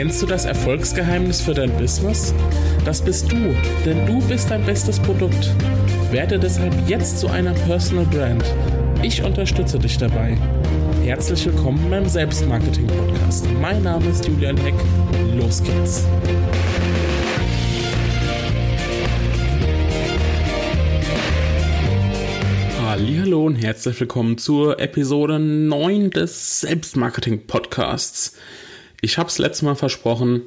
Kennst du das Erfolgsgeheimnis für dein Business? Das bist du, denn du bist dein bestes Produkt. Werde deshalb jetzt zu einer Personal Brand. Ich unterstütze dich dabei. Herzlich willkommen beim Selbstmarketing Podcast. Mein Name ist Julian Heck. Los geht's. Hallo und herzlich willkommen zur Episode 9 des Selbstmarketing Podcasts. Ich habe es letztes Mal versprochen,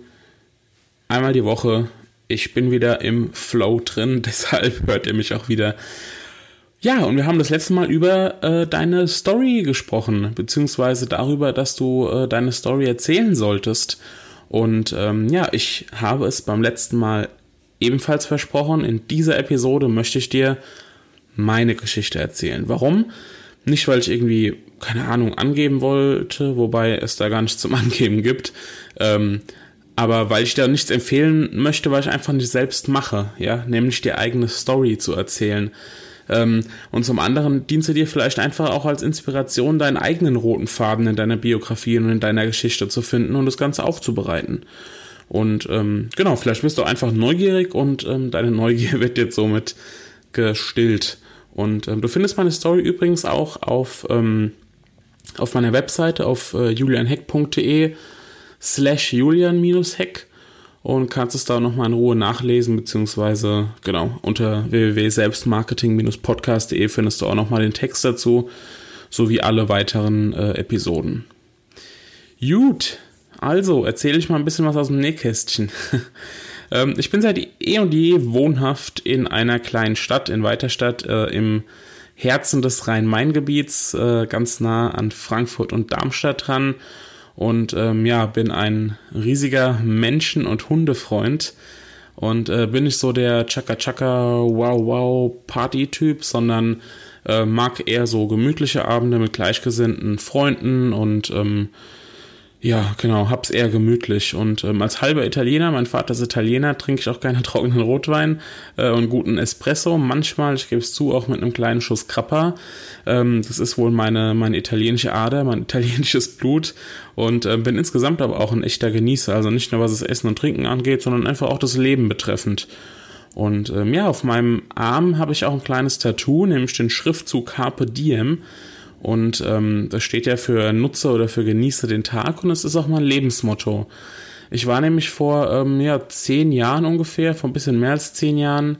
einmal die Woche. Ich bin wieder im Flow drin, deshalb hört ihr mich auch wieder. Ja, und wir haben das letzte Mal über äh, deine Story gesprochen, beziehungsweise darüber, dass du äh, deine Story erzählen solltest. Und ähm, ja, ich habe es beim letzten Mal ebenfalls versprochen. In dieser Episode möchte ich dir meine Geschichte erzählen. Warum? Nicht, weil ich irgendwie keine Ahnung, angeben wollte, wobei es da gar nichts zum Angeben gibt. Ähm, aber weil ich da nichts empfehlen möchte, weil ich einfach nicht selbst mache, ja, nämlich die eigene Story zu erzählen. Ähm, und zum anderen dient sie dir vielleicht einfach auch als Inspiration, deinen eigenen roten Faden in deiner Biografie und in deiner Geschichte zu finden und das Ganze aufzubereiten. Und ähm, genau, vielleicht bist du einfach neugierig und ähm, deine Neugier wird jetzt somit gestillt. Und ähm, du findest meine Story übrigens auch auf ähm, auf meiner Webseite auf äh, julianheck.de slash julian-heck und kannst es da nochmal in Ruhe nachlesen, beziehungsweise genau unter www.selbstmarketing-podcast.de findest du auch nochmal den Text dazu, sowie alle weiteren äh, Episoden. Gut, also erzähle ich mal ein bisschen was aus dem Nähkästchen. ähm, ich bin seit eh und je wohnhaft in einer kleinen Stadt, in Weiterstadt, äh, im Herzen des Rhein-Main-Gebiets, äh, ganz nah an Frankfurt und Darmstadt dran. Und ähm, ja, bin ein riesiger Menschen- und Hundefreund. Und äh, bin nicht so der Chaka-Chaka, Wow-Wow-Party-Typ, sondern äh, mag eher so gemütliche Abende mit gleichgesinnten Freunden und ähm, ja, genau, hab's eher gemütlich. Und ähm, als halber Italiener, mein Vater ist Italiener, trinke ich auch gerne trockenen Rotwein äh, und guten Espresso. Manchmal, ich gebe es zu, auch mit einem kleinen Schuss Krapper. Ähm, das ist wohl meine, meine italienische Ader, mein italienisches Blut. Und äh, bin insgesamt aber auch ein echter Genießer. Also nicht nur was das Essen und Trinken angeht, sondern einfach auch das Leben betreffend. Und ähm, ja, auf meinem Arm habe ich auch ein kleines Tattoo, nämlich den Schriftzug Carpe Diem. Und ähm, das steht ja für Nutze oder für Genieße den Tag und es ist auch mein Lebensmotto. Ich war nämlich vor ähm, ja, zehn Jahren ungefähr, vor ein bisschen mehr als zehn Jahren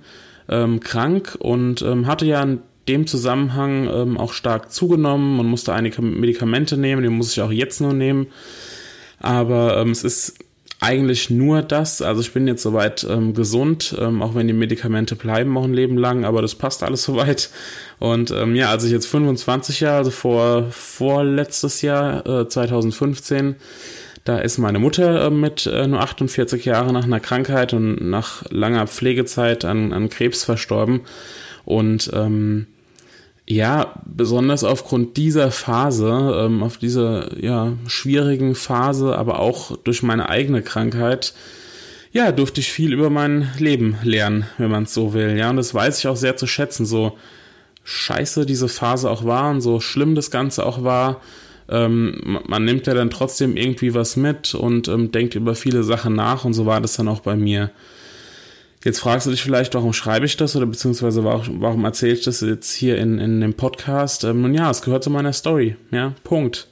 ähm, krank und ähm, hatte ja in dem Zusammenhang ähm, auch stark zugenommen und musste einige Medikamente nehmen, die muss ich auch jetzt nur nehmen. Aber ähm, es ist eigentlich nur das. Also ich bin jetzt soweit ähm, gesund, ähm, auch wenn die Medikamente bleiben auch ein Leben lang, aber das passt alles soweit. Und ähm, ja, als ich jetzt 25 Jahre, also vor vorletztes Jahr, äh, 2015, da ist meine Mutter äh, mit äh, nur 48 Jahren nach einer Krankheit und nach langer Pflegezeit an, an Krebs verstorben. Und ähm, ja, besonders aufgrund dieser Phase, ähm, auf dieser ja, schwierigen Phase, aber auch durch meine eigene Krankheit, ja, durfte ich viel über mein Leben lernen, wenn man es so will. Ja, und das weiß ich auch sehr zu schätzen, so scheiße diese Phase auch war und so schlimm das Ganze auch war. Ähm, man nimmt ja dann trotzdem irgendwie was mit und ähm, denkt über viele Sachen nach und so war das dann auch bei mir. Jetzt fragst du dich vielleicht, warum schreibe ich das oder beziehungsweise warum, warum erzähle ich das jetzt hier in, in dem Podcast? Ähm, nun ja, es gehört zu meiner Story. Ja, Punkt.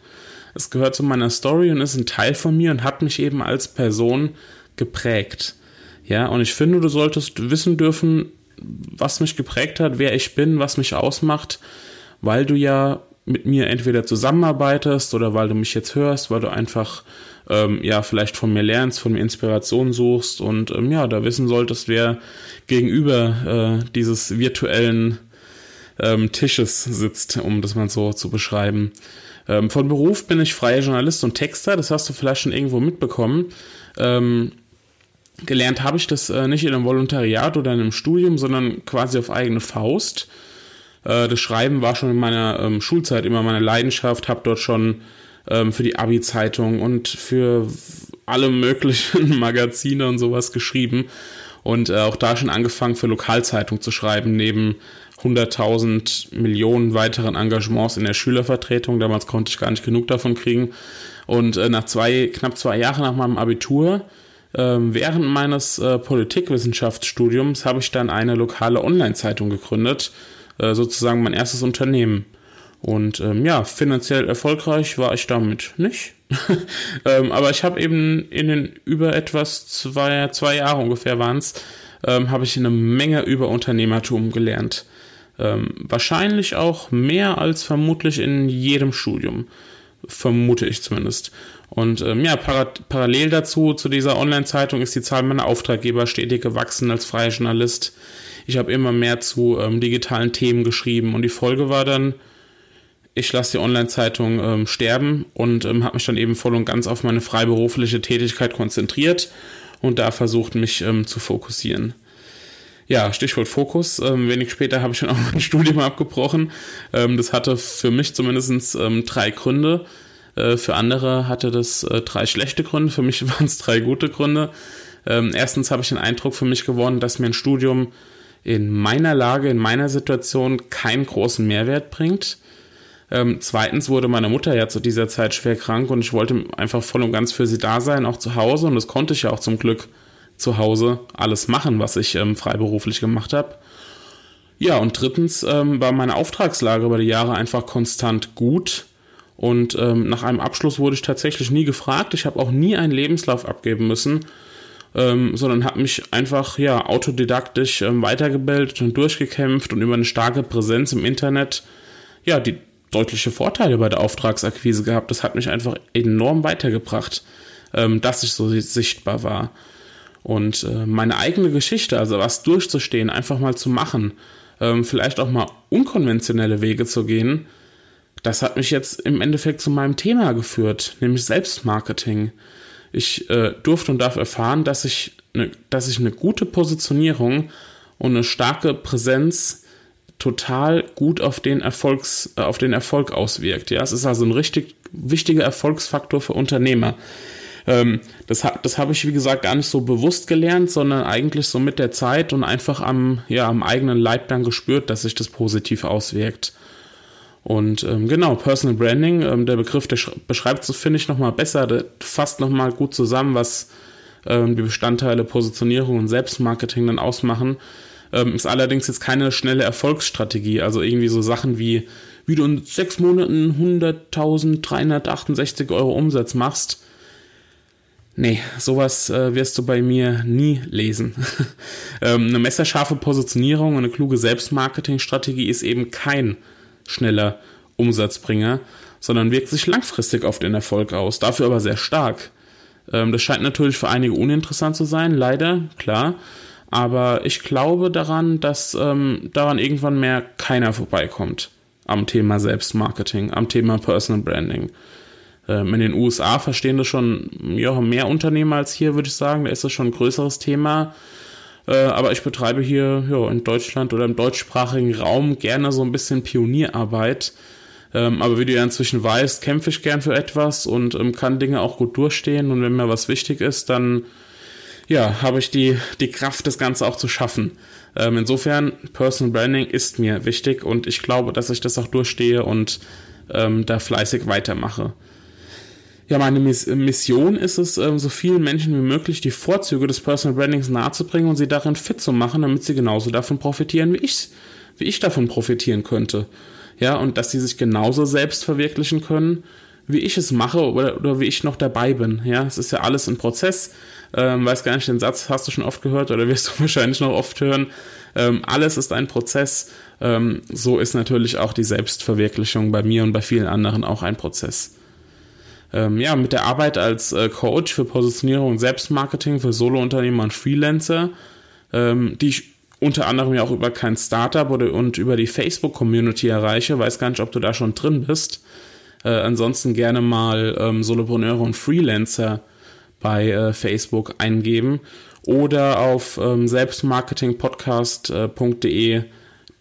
Es gehört zu meiner Story und ist ein Teil von mir und hat mich eben als Person geprägt. Ja, und ich finde, du solltest wissen dürfen, was mich geprägt hat, wer ich bin, was mich ausmacht, weil du ja mit mir entweder zusammenarbeitest oder weil du mich jetzt hörst, weil du einfach ähm, ja vielleicht von mir lernst, von mir Inspiration suchst und ähm, ja, da wissen solltest, wer gegenüber äh, dieses virtuellen ähm, Tisches sitzt, um das mal so zu beschreiben. Ähm, von Beruf bin ich freier Journalist und Texter, das hast du vielleicht schon irgendwo mitbekommen. Ähm, gelernt habe ich das äh, nicht in einem Volontariat oder in einem Studium, sondern quasi auf eigene Faust. Äh, das Schreiben war schon in meiner ähm, Schulzeit immer meine Leidenschaft, habe dort schon ähm, für die Abi-Zeitung und für alle möglichen Magazine und sowas geschrieben. und äh, auch da schon angefangen für Lokalzeitung zu schreiben, neben 100.000 Millionen weiteren Engagements in der Schülervertretung. Damals konnte ich gar nicht genug davon kriegen. Und äh, nach zwei, knapp zwei Jahren nach meinem Abitur, äh, während meines äh, Politikwissenschaftsstudiums, habe ich dann eine lokale Online-Zeitung gegründet, äh, sozusagen mein erstes Unternehmen. Und ähm, ja, finanziell erfolgreich war ich damit nicht. ähm, aber ich habe eben in den über etwas zwei, zwei Jahre ungefähr waren es, ähm, habe ich eine Menge über Unternehmertum gelernt. Ähm, wahrscheinlich auch mehr als vermutlich in jedem Studium. Vermute ich zumindest. Und ähm, ja, para parallel dazu, zu dieser Online-Zeitung, ist die Zahl meiner Auftraggeber stetig gewachsen als freier Journalist. Ich habe immer mehr zu ähm, digitalen Themen geschrieben und die Folge war dann, ich lasse die Online-Zeitung ähm, sterben und ähm, habe mich dann eben voll und ganz auf meine freiberufliche Tätigkeit konzentriert und da versucht, mich ähm, zu fokussieren. Ja, Stichwort Fokus. Ähm, wenig später habe ich dann auch mein Studium abgebrochen. Ähm, das hatte für mich zumindest ähm, drei Gründe. Äh, für andere hatte das äh, drei schlechte Gründe. Für mich waren es drei gute Gründe. Ähm, erstens habe ich den Eindruck für mich gewonnen, dass mir ein Studium in meiner Lage, in meiner Situation keinen großen Mehrwert bringt. Ähm, zweitens wurde meine Mutter ja zu dieser Zeit schwer krank und ich wollte einfach voll und ganz für sie da sein, auch zu Hause. Und das konnte ich ja auch zum Glück zu Hause alles machen, was ich ähm, freiberuflich gemacht habe. Ja, und drittens ähm, war meine Auftragslage über die Jahre einfach konstant gut. Und ähm, nach einem Abschluss wurde ich tatsächlich nie gefragt. Ich habe auch nie einen Lebenslauf abgeben müssen, ähm, sondern habe mich einfach ja autodidaktisch ähm, weitergebildet und durchgekämpft und über eine starke Präsenz im Internet ja die deutliche Vorteile bei der Auftragsakquise gehabt. Das hat mich einfach enorm weitergebracht, ähm, dass ich so sichtbar war. Und äh, meine eigene Geschichte, also was durchzustehen, einfach mal zu machen, ähm, vielleicht auch mal unkonventionelle Wege zu gehen, das hat mich jetzt im Endeffekt zu meinem Thema geführt, nämlich Selbstmarketing. Ich äh, durfte und darf erfahren, dass ich, ne, dass ich eine gute Positionierung und eine starke Präsenz total gut auf den Erfolgs, äh, auf den Erfolg auswirkt. Ja, es ist also ein richtig wichtiger Erfolgsfaktor für Unternehmer. Ähm, das das habe ich, wie gesagt, gar nicht so bewusst gelernt, sondern eigentlich so mit der Zeit und einfach am, ja, am eigenen Leib dann gespürt, dass sich das positiv auswirkt. Und ähm, genau, Personal Branding, ähm, der Begriff, der beschreibt es, finde ich, nochmal besser, der fasst nochmal gut zusammen, was ähm, die Bestandteile Positionierung und Selbstmarketing dann ausmachen. Ähm, ist allerdings jetzt keine schnelle Erfolgsstrategie, also irgendwie so Sachen wie, wie du in sechs Monaten 100.368 Euro Umsatz machst, Nee, sowas äh, wirst du bei mir nie lesen. ähm, eine messerscharfe Positionierung und eine kluge Selbstmarketingstrategie ist eben kein schneller Umsatzbringer, sondern wirkt sich langfristig auf den Erfolg aus, dafür aber sehr stark. Ähm, das scheint natürlich für einige uninteressant zu sein, leider, klar. Aber ich glaube daran, dass ähm, daran irgendwann mehr keiner vorbeikommt am Thema Selbstmarketing, am Thema Personal Branding. Ähm, in den USA verstehen das schon ja, mehr Unternehmer als hier, würde ich sagen. Da ist das schon ein größeres Thema. Äh, aber ich betreibe hier ja, in Deutschland oder im deutschsprachigen Raum gerne so ein bisschen Pionierarbeit. Ähm, aber wie du ja inzwischen weißt, kämpfe ich gern für etwas und ähm, kann Dinge auch gut durchstehen. Und wenn mir was wichtig ist, dann ja, habe ich die, die Kraft, das Ganze auch zu schaffen. Ähm, insofern, Personal Branding ist mir wichtig und ich glaube, dass ich das auch durchstehe und ähm, da fleißig weitermache. Ja, meine Mission ist es, ähm, so vielen Menschen wie möglich die Vorzüge des Personal Brandings nahezubringen und sie darin fit zu machen, damit sie genauso davon profitieren, wie ich, wie ich davon profitieren könnte. Ja, und dass sie sich genauso selbst verwirklichen können, wie ich es mache oder, oder wie ich noch dabei bin. Ja, es ist ja alles ein Prozess. Ähm, weiß gar nicht, den Satz hast du schon oft gehört oder wirst du wahrscheinlich noch oft hören. Ähm, alles ist ein Prozess. Ähm, so ist natürlich auch die Selbstverwirklichung bei mir und bei vielen anderen auch ein Prozess ähm, ja, mit der Arbeit als äh, Coach für Positionierung und Selbstmarketing für Solo-Unternehmer und Freelancer, ähm, die ich unter anderem ja auch über kein Startup oder und über die Facebook-Community erreiche. Weiß gar nicht, ob du da schon drin bist. Äh, ansonsten gerne mal ähm, Solopreneure und Freelancer bei äh, Facebook eingeben oder auf ähm, selbstmarketingpodcast.de äh,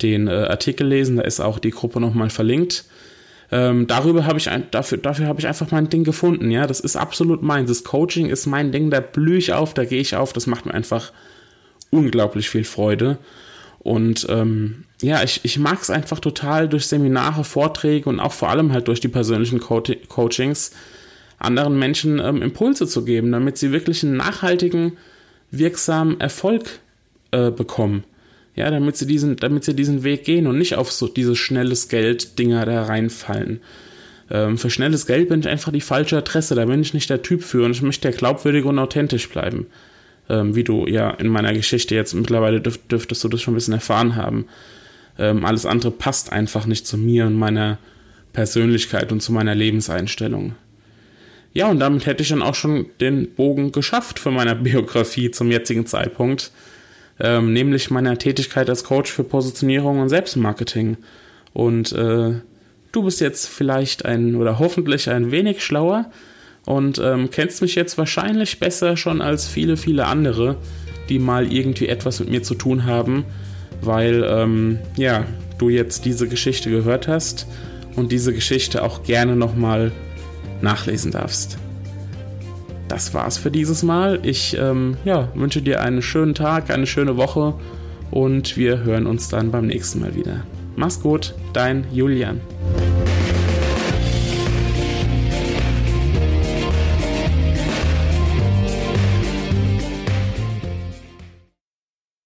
den äh, Artikel lesen. Da ist auch die Gruppe nochmal verlinkt. Ähm, darüber habe ich ein, dafür, dafür habe ich einfach mein Ding gefunden. Ja, das ist absolut meins. Das Coaching ist mein Ding, da blühe ich auf, da gehe ich auf. Das macht mir einfach unglaublich viel Freude. Und ähm, ja, ich, ich mag es einfach total durch Seminare, Vorträge und auch vor allem halt durch die persönlichen Co Coachings anderen Menschen ähm, Impulse zu geben, damit sie wirklich einen nachhaltigen, wirksamen Erfolg äh, bekommen. Ja, damit sie diesen, damit sie diesen Weg gehen und nicht auf so dieses schnelles Geld-Dinger da reinfallen. Ähm, für schnelles Geld bin ich einfach die falsche Adresse, da bin ich nicht der Typ für und ich möchte ja glaubwürdig und authentisch bleiben. Ähm, wie du ja in meiner Geschichte jetzt mittlerweile dürf, dürftest du das schon ein bisschen erfahren haben. Ähm, alles andere passt einfach nicht zu mir und meiner Persönlichkeit und zu meiner Lebenseinstellung. Ja, und damit hätte ich dann auch schon den Bogen geschafft für meine Biografie zum jetzigen Zeitpunkt, ähm, nämlich meiner Tätigkeit als Coach für Positionierung und Selbstmarketing. Und äh, du bist jetzt vielleicht ein oder hoffentlich ein wenig schlauer und ähm, kennst mich jetzt wahrscheinlich besser schon als viele, viele andere, die mal irgendwie etwas mit mir zu tun haben, weil ähm, ja, du jetzt diese Geschichte gehört hast und diese Geschichte auch gerne nochmal nachlesen darfst. Das war's für dieses Mal. Ich ähm, ja, wünsche dir einen schönen Tag, eine schöne Woche und wir hören uns dann beim nächsten Mal wieder. Mach's gut, dein Julian.